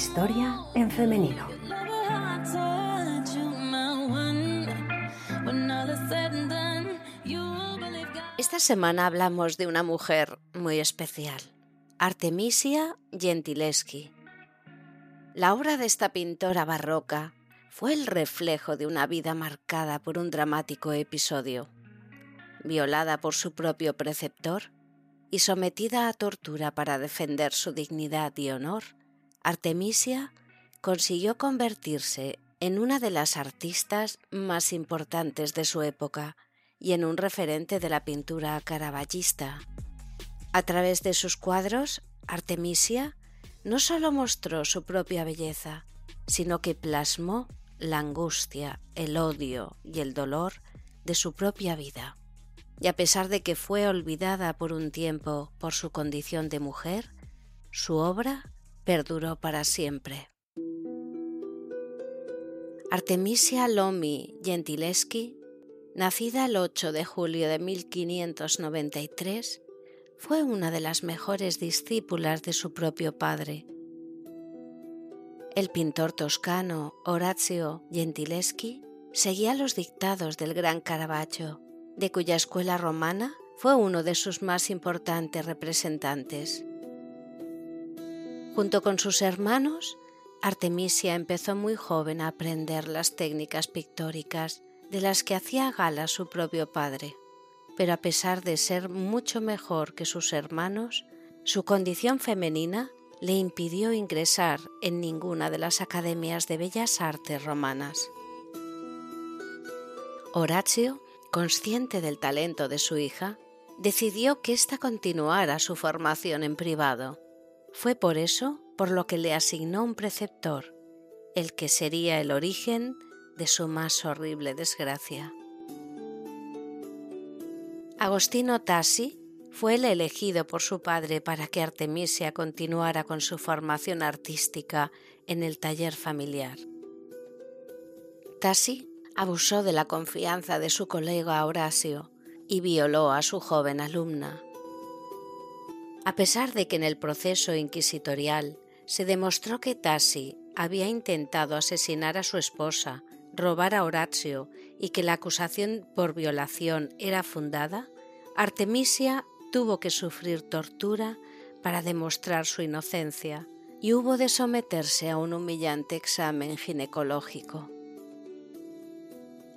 Historia en femenino. Esta semana hablamos de una mujer muy especial, Artemisia Gentileschi. La obra de esta pintora barroca fue el reflejo de una vida marcada por un dramático episodio. Violada por su propio preceptor y sometida a tortura para defender su dignidad y honor, Artemisia consiguió convertirse en una de las artistas más importantes de su época y en un referente de la pintura caravallista. A través de sus cuadros, Artemisia no solo mostró su propia belleza, sino que plasmó la angustia, el odio y el dolor de su propia vida. Y a pesar de que fue olvidada por un tiempo por su condición de mujer, su obra perduró para siempre. Artemisia Lomi Gentileschi, nacida el 8 de julio de 1593, fue una de las mejores discípulas de su propio padre. El pintor toscano Orazio Gentileschi seguía los dictados del gran Caravaggio, de cuya escuela romana fue uno de sus más importantes representantes. Junto con sus hermanos, Artemisia empezó muy joven a aprender las técnicas pictóricas de las que hacía gala su propio padre. Pero a pesar de ser mucho mejor que sus hermanos, su condición femenina le impidió ingresar en ninguna de las academias de bellas artes romanas. Horacio, consciente del talento de su hija, decidió que ésta continuara su formación en privado. Fue por eso por lo que le asignó un preceptor, el que sería el origen de su más horrible desgracia. Agostino Tassi fue el elegido por su padre para que Artemisia continuara con su formación artística en el taller familiar. Tassi abusó de la confianza de su colega Horacio y violó a su joven alumna. A pesar de que en el proceso inquisitorial se demostró que Tassi había intentado asesinar a su esposa, robar a Horacio y que la acusación por violación era fundada, Artemisia tuvo que sufrir tortura para demostrar su inocencia y hubo de someterse a un humillante examen ginecológico.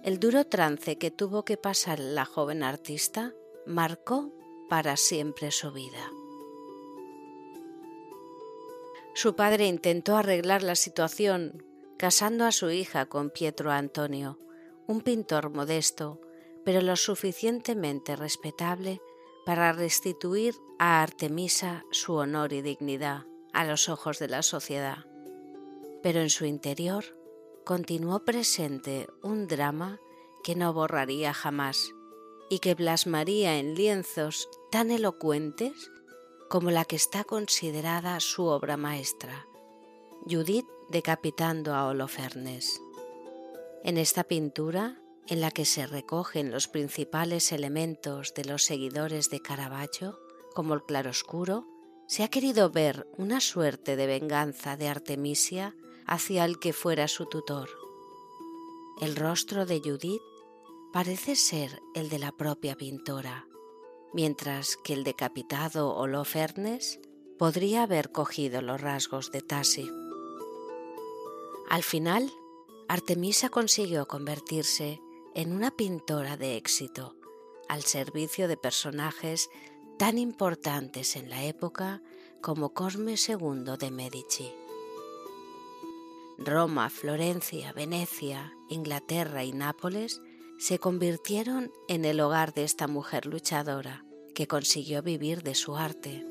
El duro trance que tuvo que pasar la joven artista marcó para siempre su vida. Su padre intentó arreglar la situación casando a su hija con Pietro Antonio, un pintor modesto, pero lo suficientemente respetable para restituir a Artemisa su honor y dignidad a los ojos de la sociedad. Pero en su interior continuó presente un drama que no borraría jamás y que plasmaría en lienzos tan elocuentes como la que está considerada su obra maestra, Judith decapitando a Holofernes. En esta pintura, en la que se recogen los principales elementos de los seguidores de Caravaggio, como el claroscuro, se ha querido ver una suerte de venganza de Artemisia hacia el que fuera su tutor. El rostro de Judith parece ser el de la propia pintora, mientras que el decapitado Holofernes podría haber cogido los rasgos de Tassi. Al final, Artemisa consiguió convertirse en una pintora de éxito, al servicio de personajes tan importantes en la época como Cosme II de Medici. Roma, Florencia, Venecia, Inglaterra y Nápoles se convirtieron en el hogar de esta mujer luchadora que consiguió vivir de su arte.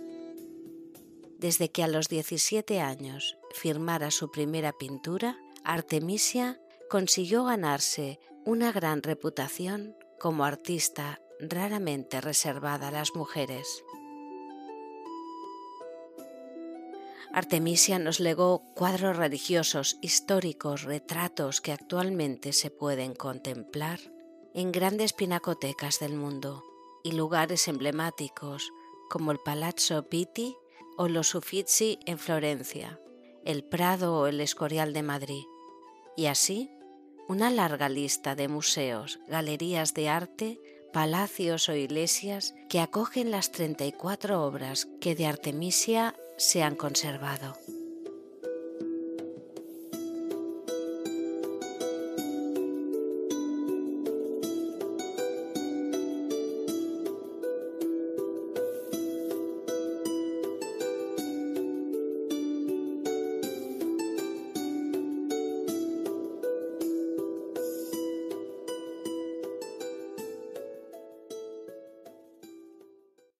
desde que a los 17 años firmara su primera pintura, Artemisia consiguió ganarse una gran reputación como artista raramente reservada a las mujeres. Artemisia nos legó cuadros religiosos, históricos, retratos que actualmente se pueden contemplar en grandes pinacotecas del mundo y lugares emblemáticos como el Palazzo Pitti o los Uffizi en Florencia, el Prado o el Escorial de Madrid. Y así, una larga lista de museos, galerías de arte, palacios o iglesias que acogen las 34 obras que de Artemisia se han conservado.